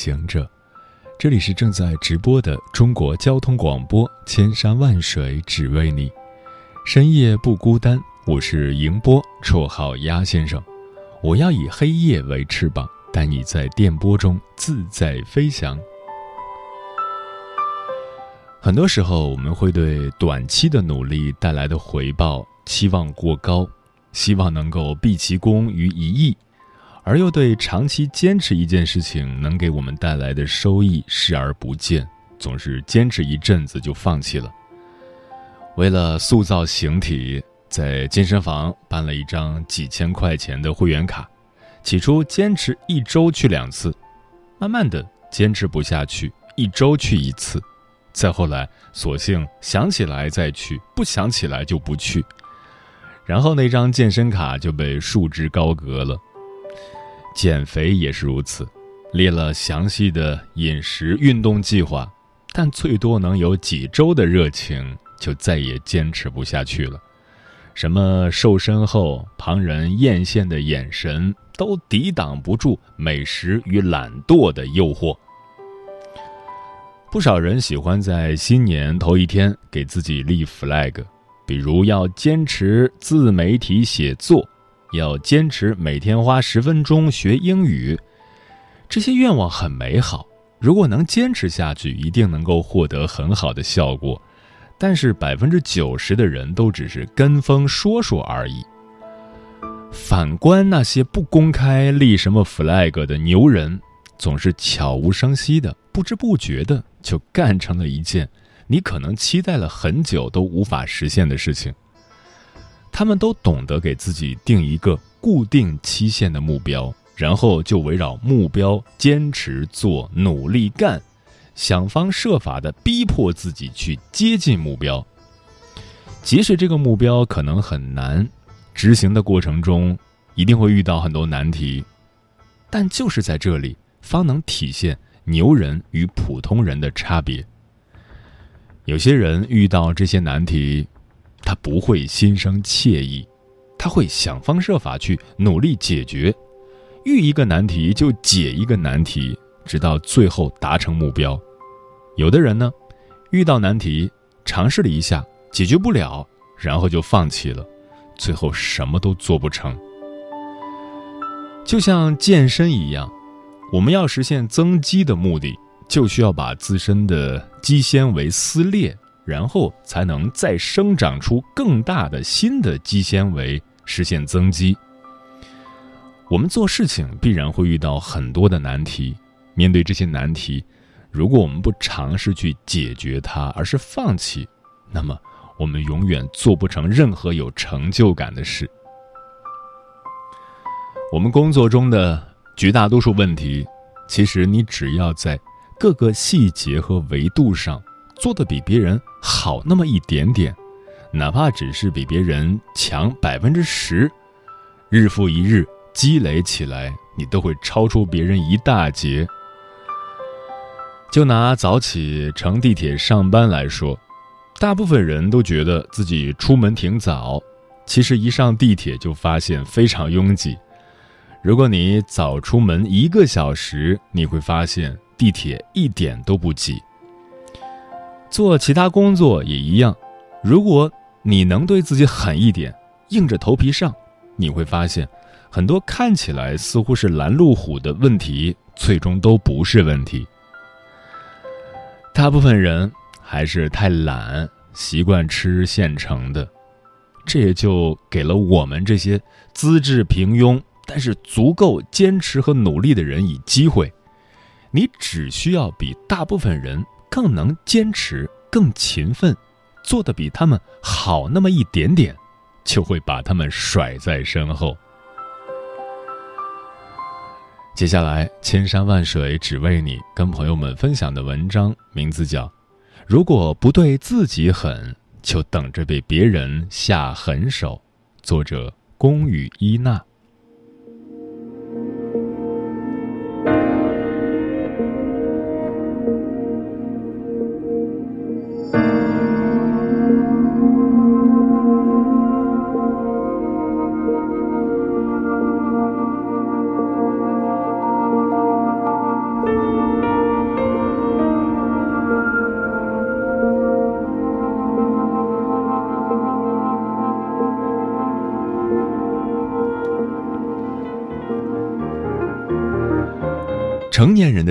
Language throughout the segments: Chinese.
行者，这里是正在直播的中国交通广播，千山万水只为你，深夜不孤单。我是迎波，绰号鸭先生。我要以黑夜为翅膀，带你在电波中自在飞翔。很多时候，我们会对短期的努力带来的回报期望过高，希望能够毕其功于一役。而又对长期坚持一件事情能给我们带来的收益视而不见，总是坚持一阵子就放弃了。为了塑造形体，在健身房办了一张几千块钱的会员卡，起初坚持一周去两次，慢慢的坚持不下去，一周去一次，再后来索性想起来再去，不想起来就不去，然后那张健身卡就被束之高阁了。减肥也是如此，列了详细的饮食运动计划，但最多能有几周的热情，就再也坚持不下去了。什么瘦身后旁人艳羡的眼神，都抵挡不住美食与懒惰的诱惑。不少人喜欢在新年头一天给自己立 flag，比如要坚持自媒体写作。要坚持每天花十分钟学英语，这些愿望很美好。如果能坚持下去，一定能够获得很好的效果。但是百分之九十的人都只是跟风说说而已。反观那些不公开立什么 flag 的牛人，总是悄无声息的、不知不觉的就干成了一件你可能期待了很久都无法实现的事情。他们都懂得给自己定一个固定期限的目标，然后就围绕目标坚持做、努力干，想方设法的逼迫自己去接近目标。即使这个目标可能很难，执行的过程中一定会遇到很多难题，但就是在这里，方能体现牛人与普通人的差别。有些人遇到这些难题。他不会心生惬意，他会想方设法去努力解决，遇一个难题就解一个难题，直到最后达成目标。有的人呢，遇到难题尝试了一下，解决不了，然后就放弃了，最后什么都做不成。就像健身一样，我们要实现增肌的目的，就需要把自身的肌纤维撕裂。然后才能再生长出更大的新的肌纤维，实现增肌。我们做事情必然会遇到很多的难题，面对这些难题，如果我们不尝试去解决它，而是放弃，那么我们永远做不成任何有成就感的事。我们工作中的绝大多数问题，其实你只要在各个细节和维度上。做的比别人好那么一点点，哪怕只是比别人强百分之十，日复一日积累起来，你都会超出别人一大截。就拿早起乘地铁上班来说，大部分人都觉得自己出门挺早，其实一上地铁就发现非常拥挤。如果你早出门一个小时，你会发现地铁一点都不挤。做其他工作也一样，如果你能对自己狠一点，硬着头皮上，你会发现，很多看起来似乎是拦路虎的问题，最终都不是问题。大部分人还是太懒，习惯吃现成的，这也就给了我们这些资质平庸但是足够坚持和努力的人以机会。你只需要比大部分人。更能坚持，更勤奋，做的比他们好那么一点点，就会把他们甩在身后。接下来，千山万水只为你，跟朋友们分享的文章名字叫《如果不对自己狠，就等着被别人下狠手》，作者宫羽伊娜。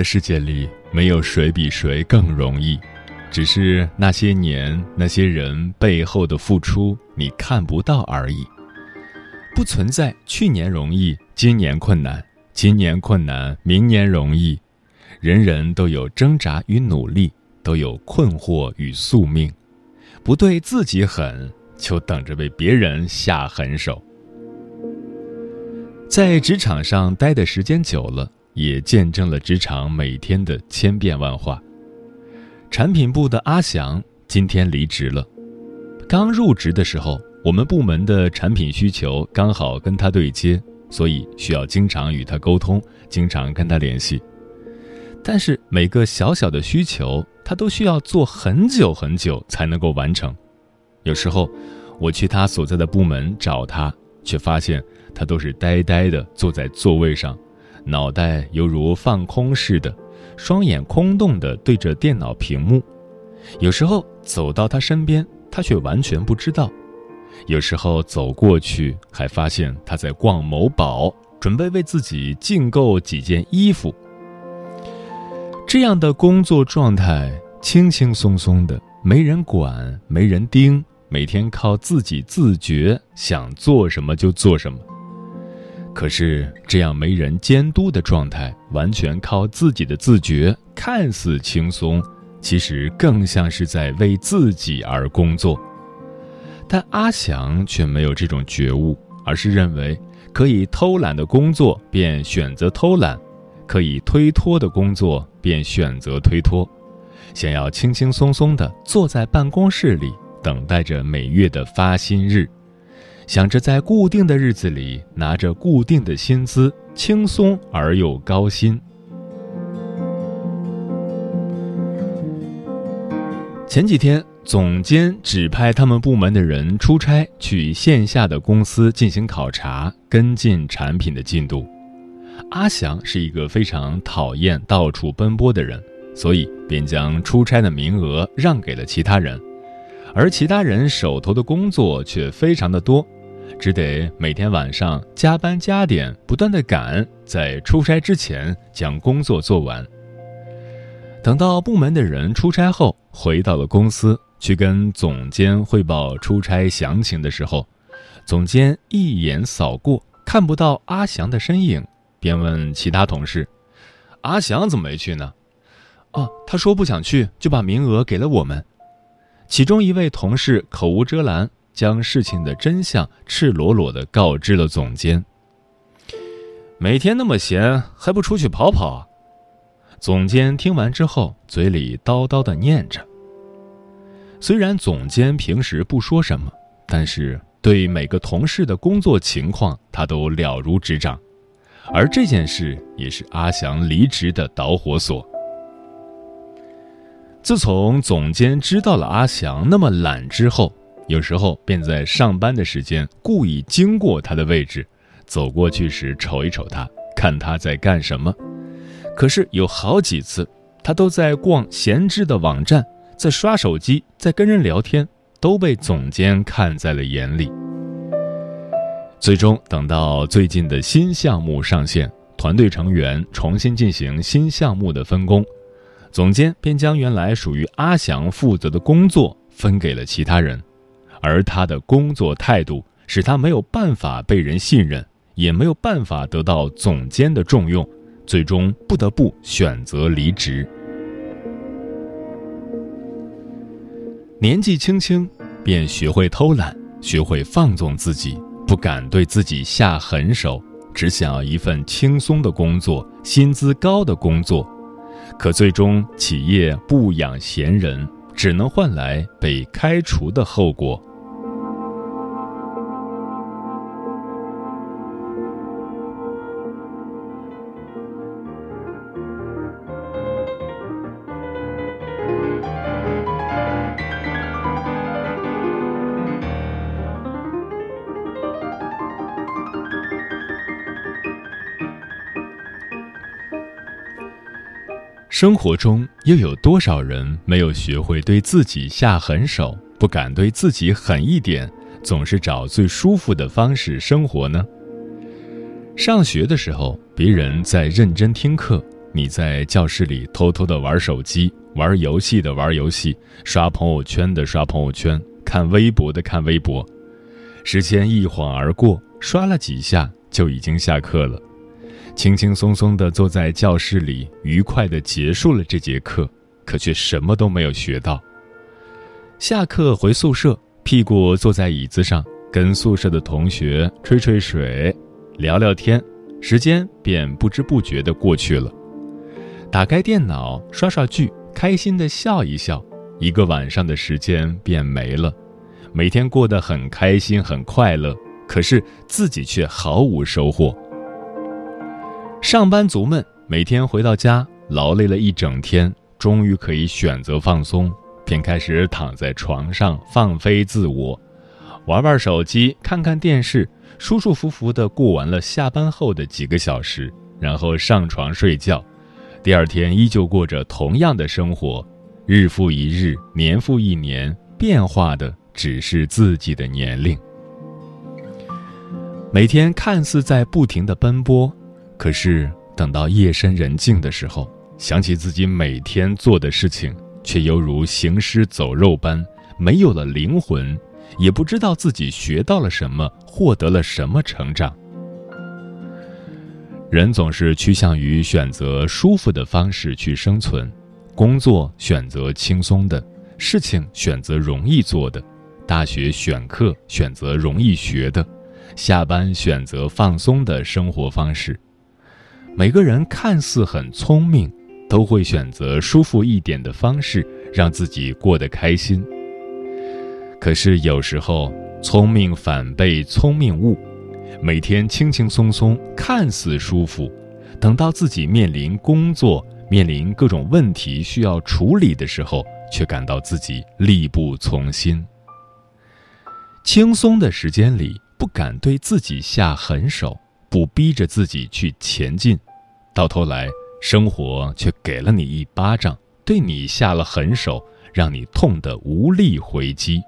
的世界里，没有谁比谁更容易，只是那些年那些人背后的付出你看不到而已。不存在去年容易，今年困难；今年困难，明年容易。人人都有挣扎与努力，都有困惑与宿命。不对自己狠，就等着被别人下狠手。在职场上待的时间久了。也见证了职场每天的千变万化。产品部的阿翔今天离职了。刚入职的时候，我们部门的产品需求刚好跟他对接，所以需要经常与他沟通，经常跟他联系。但是每个小小的需求，他都需要做很久很久才能够完成。有时候，我去他所在的部门找他，却发现他都是呆呆的坐在座位上。脑袋犹如放空似的，双眼空洞地对着电脑屏幕。有时候走到他身边，他却完全不知道；有时候走过去，还发现他在逛某宝，准备为自己竞购几件衣服。这样的工作状态，轻轻松松的，没人管，没人盯，每天靠自己自觉，想做什么就做什么。可是，这样没人监督的状态，完全靠自己的自觉，看似轻松，其实更像是在为自己而工作。但阿翔却没有这种觉悟，而是认为可以偷懒的工作便选择偷懒，可以推脱的工作便选择推脱，想要轻轻松松地坐在办公室里，等待着每月的发薪日。想着在固定的日子里拿着固定的薪资，轻松而又高薪。前几天，总监指派他们部门的人出差去线下的公司进行考察，跟进产品的进度。阿祥是一个非常讨厌到处奔波的人，所以便将出差的名额让给了其他人，而其他人手头的工作却非常的多。只得每天晚上加班加点，不断的赶，在出差之前将工作做完。等到部门的人出差后，回到了公司去跟总监汇报出差详情的时候，总监一眼扫过，看不到阿祥的身影，便问其他同事：“阿祥怎么没去呢？”“哦，他说不想去，就把名额给了我们。”其中一位同事口无遮拦。将事情的真相赤裸裸的告知了总监。每天那么闲，还不出去跑跑？总监听完之后，嘴里叨叨的念着。虽然总监平时不说什么，但是对每个同事的工作情况，他都了如指掌。而这件事也是阿祥离职的导火索。自从总监知道了阿祥那么懒之后，有时候便在上班的时间故意经过他的位置，走过去时瞅一瞅他，看他在干什么。可是有好几次，他都在逛闲置的网站，在刷手机，在跟人聊天，都被总监看在了眼里。最终等到最近的新项目上线，团队成员重新进行新项目的分工，总监便将原来属于阿祥负责的工作分给了其他人。而他的工作态度使他没有办法被人信任，也没有办法得到总监的重用，最终不得不选择离职。年纪轻轻便学会偷懒，学会放纵自己，不敢对自己下狠手，只想要一份轻松的工作、薪资高的工作，可最终企业不养闲人，只能换来被开除的后果。生活中又有多少人没有学会对自己下狠手，不敢对自己狠一点，总是找最舒服的方式生活呢？上学的时候，别人在认真听课，你在教室里偷偷的玩手机、玩游戏的玩游戏、刷朋友圈的刷朋友圈、看微博的看微博，时间一晃而过，刷了几下就已经下课了。轻轻松松地坐在教室里，愉快地结束了这节课，可却什么都没有学到。下课回宿舍，屁股坐在椅子上，跟宿舍的同学吹吹水，聊聊天，时间便不知不觉地过去了。打开电脑刷刷剧，开心地笑一笑，一个晚上的时间便没了。每天过得很开心，很快乐，可是自己却毫无收获。上班族们每天回到家，劳累了一整天，终于可以选择放松，便开始躺在床上放飞自我，玩玩手机，看看电视，舒舒服服地过完了下班后的几个小时，然后上床睡觉。第二天依旧过着同样的生活，日复一日，年复一年，变化的只是自己的年龄。每天看似在不停的奔波。可是，等到夜深人静的时候，想起自己每天做的事情，却犹如行尸走肉般，没有了灵魂，也不知道自己学到了什么，获得了什么成长。人总是趋向于选择舒服的方式去生存，工作选择轻松的，事情选择容易做的，大学选课选择容易学的，下班选择放松的生活方式。每个人看似很聪明，都会选择舒服一点的方式让自己过得开心。可是有时候，聪明反被聪明误，每天轻轻松松，看似舒服，等到自己面临工作、面临各种问题需要处理的时候，却感到自己力不从心。轻松的时间里，不敢对自己下狠手。不逼着自己去前进，到头来生活却给了你一巴掌，对你下了狠手，让你痛得无力回击。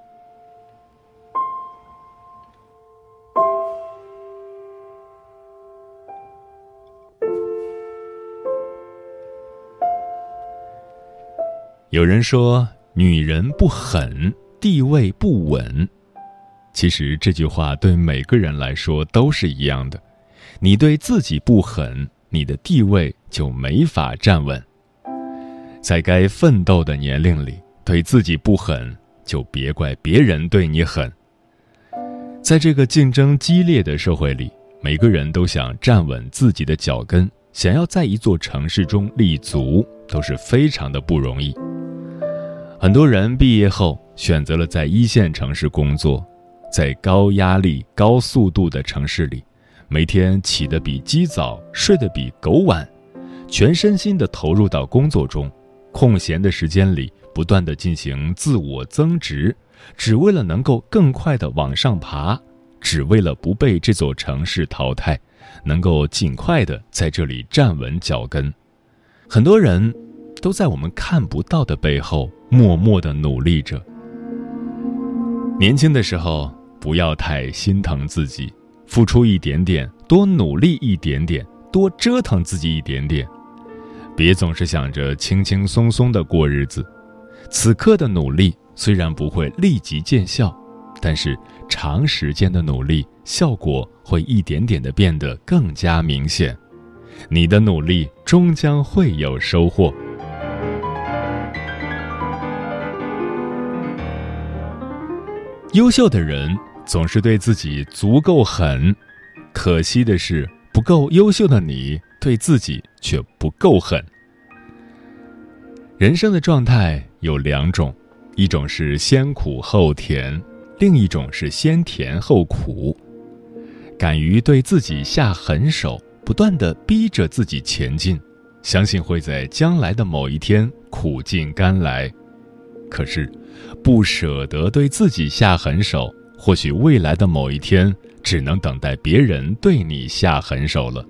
有人说：“女人不狠，地位不稳。”其实这句话对每个人来说都是一样的。你对自己不狠，你的地位就没法站稳。在该奋斗的年龄里，对自己不狠，就别怪别人对你狠。在这个竞争激烈的社会里，每个人都想站稳自己的脚跟，想要在一座城市中立足，都是非常的不容易。很多人毕业后选择了在一线城市工作，在高压力、高速度的城市里。每天起得比鸡早，睡得比狗晚，全身心地投入到工作中，空闲的时间里不断地进行自我增值，只为了能够更快地往上爬，只为了不被这座城市淘汰，能够尽快地在这里站稳脚跟。很多人都在我们看不到的背后默默地努力着。年轻的时候，不要太心疼自己。付出一点点，多努力一点点，多折腾自己一点点，别总是想着轻轻松松的过日子。此刻的努力虽然不会立即见效，但是长时间的努力，效果会一点点的变得更加明显。你的努力终将会有收获。优秀的人。总是对自己足够狠，可惜的是，不够优秀的你对自己却不够狠。人生的状态有两种，一种是先苦后甜，另一种是先甜后苦。敢于对自己下狠手，不断的逼着自己前进，相信会在将来的某一天苦尽甘来。可是，不舍得对自己下狠手，或许未来的某一天。只能等待别人对你下狠手了。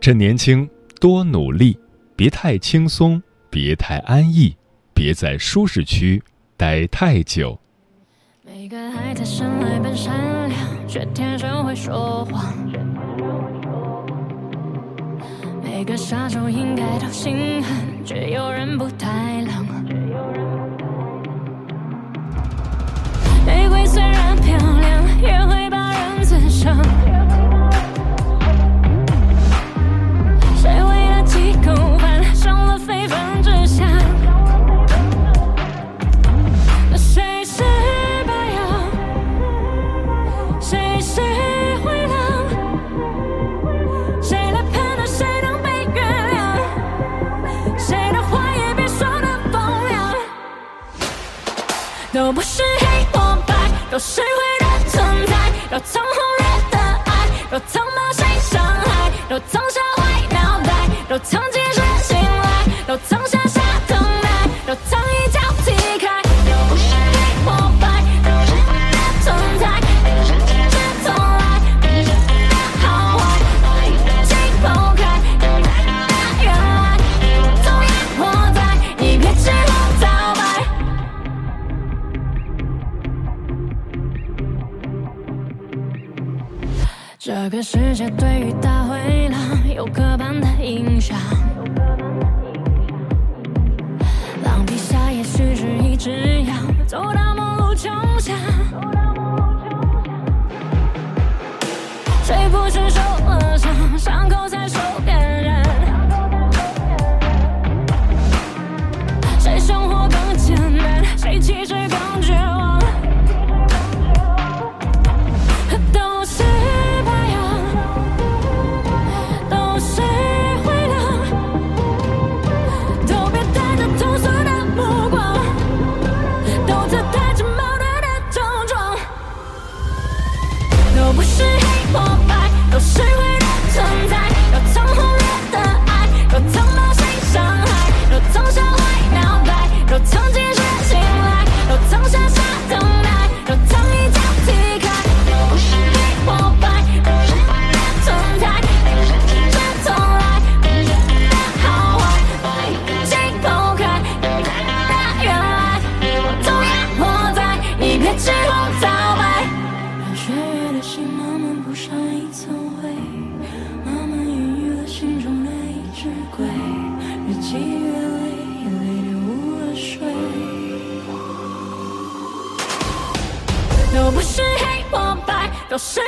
趁年轻，多努力，别太轻松，别太安逸，别在舒适区待太久。每个孩子生来本善良，却天生会说谎。每个杀手应该都心狠，却有人不太冷。漂亮，也会把人刺伤。谁为了几口饭，伤了非分之想？那谁是白羊？谁是灰狼？谁来判断谁能被原谅？谁的话也别说的风凉，都不是。有谁会的白，都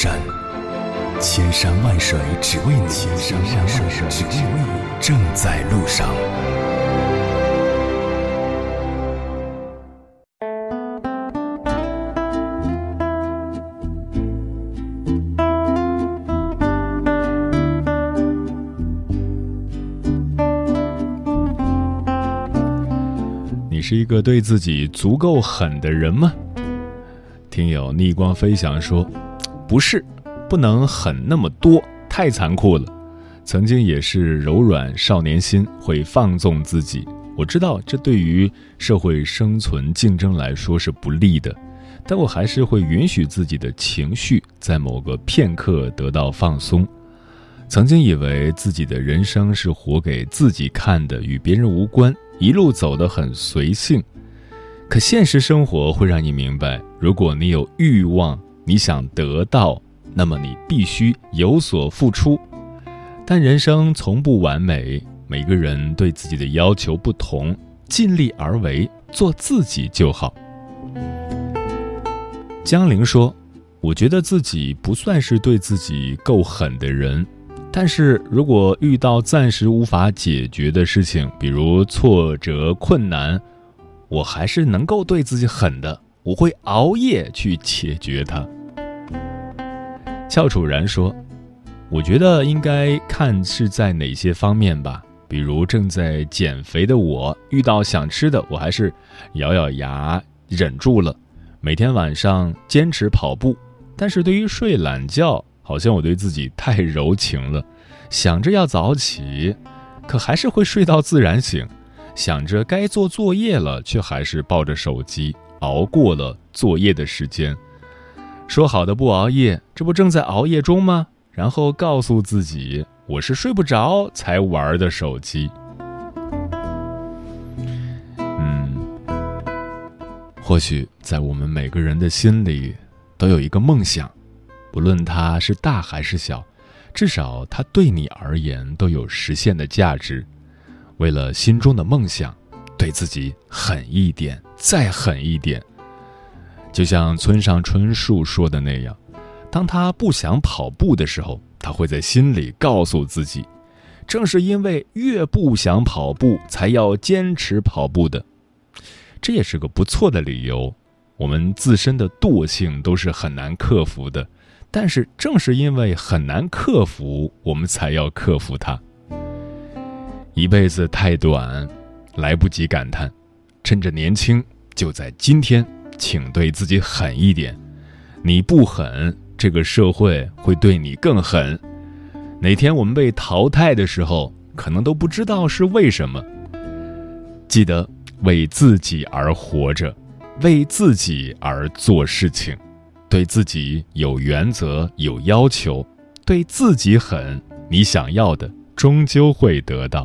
山，千山万水只为你，千山万水只为你，正在路上。你是一个对自己足够狠的人吗？听友逆光飞翔说，不是，不能狠那么多，太残酷了。曾经也是柔软少年心，会放纵自己。我知道这对于社会生存竞争来说是不利的，但我还是会允许自己的情绪在某个片刻得到放松。曾经以为自己的人生是活给自己看的，与别人无关。一路走得很随性。可现实生活会让你明白，如果你有欲望，你想得到，那么你必须有所付出。但人生从不完美，每个人对自己的要求不同，尽力而为，做自己就好。江玲说：“我觉得自己不算是对自己够狠的人，但是如果遇到暂时无法解决的事情，比如挫折、困难，我还是能够对自己狠的，我会熬夜去解决它。”翘楚然说：“我觉得应该看是在哪些方面吧，比如正在减肥的我，遇到想吃的，我还是咬咬牙忍住了。”每天晚上坚持跑步，但是对于睡懒觉，好像我对自己太柔情了。想着要早起，可还是会睡到自然醒；想着该做作业了，却还是抱着手机熬过了作业的时间。说好的不熬夜，这不正在熬夜中吗？然后告诉自己，我是睡不着才玩的手机。嗯或许在我们每个人的心里，都有一个梦想，不论它是大还是小，至少它对你而言都有实现的价值。为了心中的梦想，对自己狠一点，再狠一点。就像村上春树说的那样，当他不想跑步的时候，他会在心里告诉自己：正是因为越不想跑步，才要坚持跑步的。这也是个不错的理由。我们自身的惰性都是很难克服的，但是正是因为很难克服，我们才要克服它。一辈子太短，来不及感叹，趁着年轻，就在今天，请对自己狠一点。你不狠，这个社会会对你更狠。哪天我们被淘汰的时候，可能都不知道是为什么。记得。为自己而活着，为自己而做事情，对自己有原则、有要求，对自己狠，你想要的终究会得到。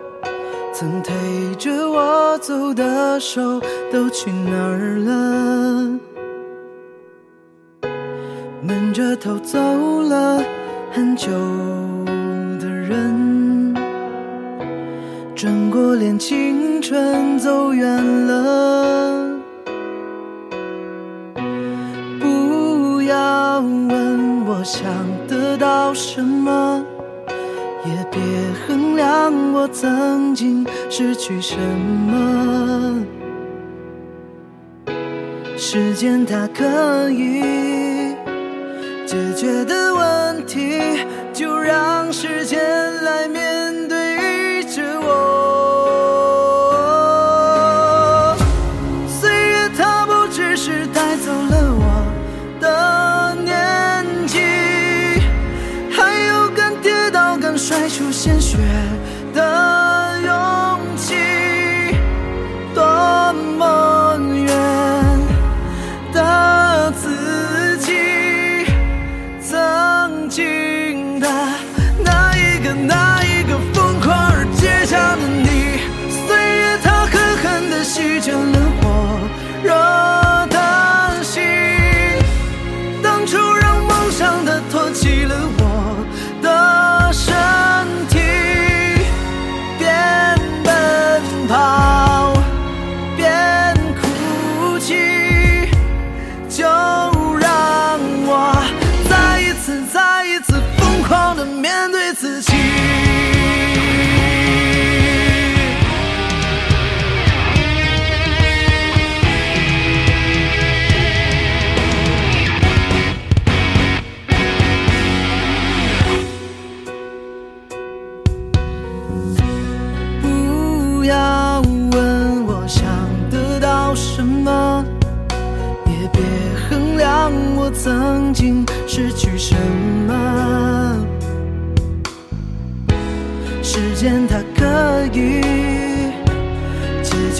曾推着我走的手都去哪儿了？闷着头走了很久的人。转过脸，青春走远了。不要问我想得到什么，也别衡量我曾经失去什么。时间它可以解决的问题，就让时间来面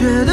觉得。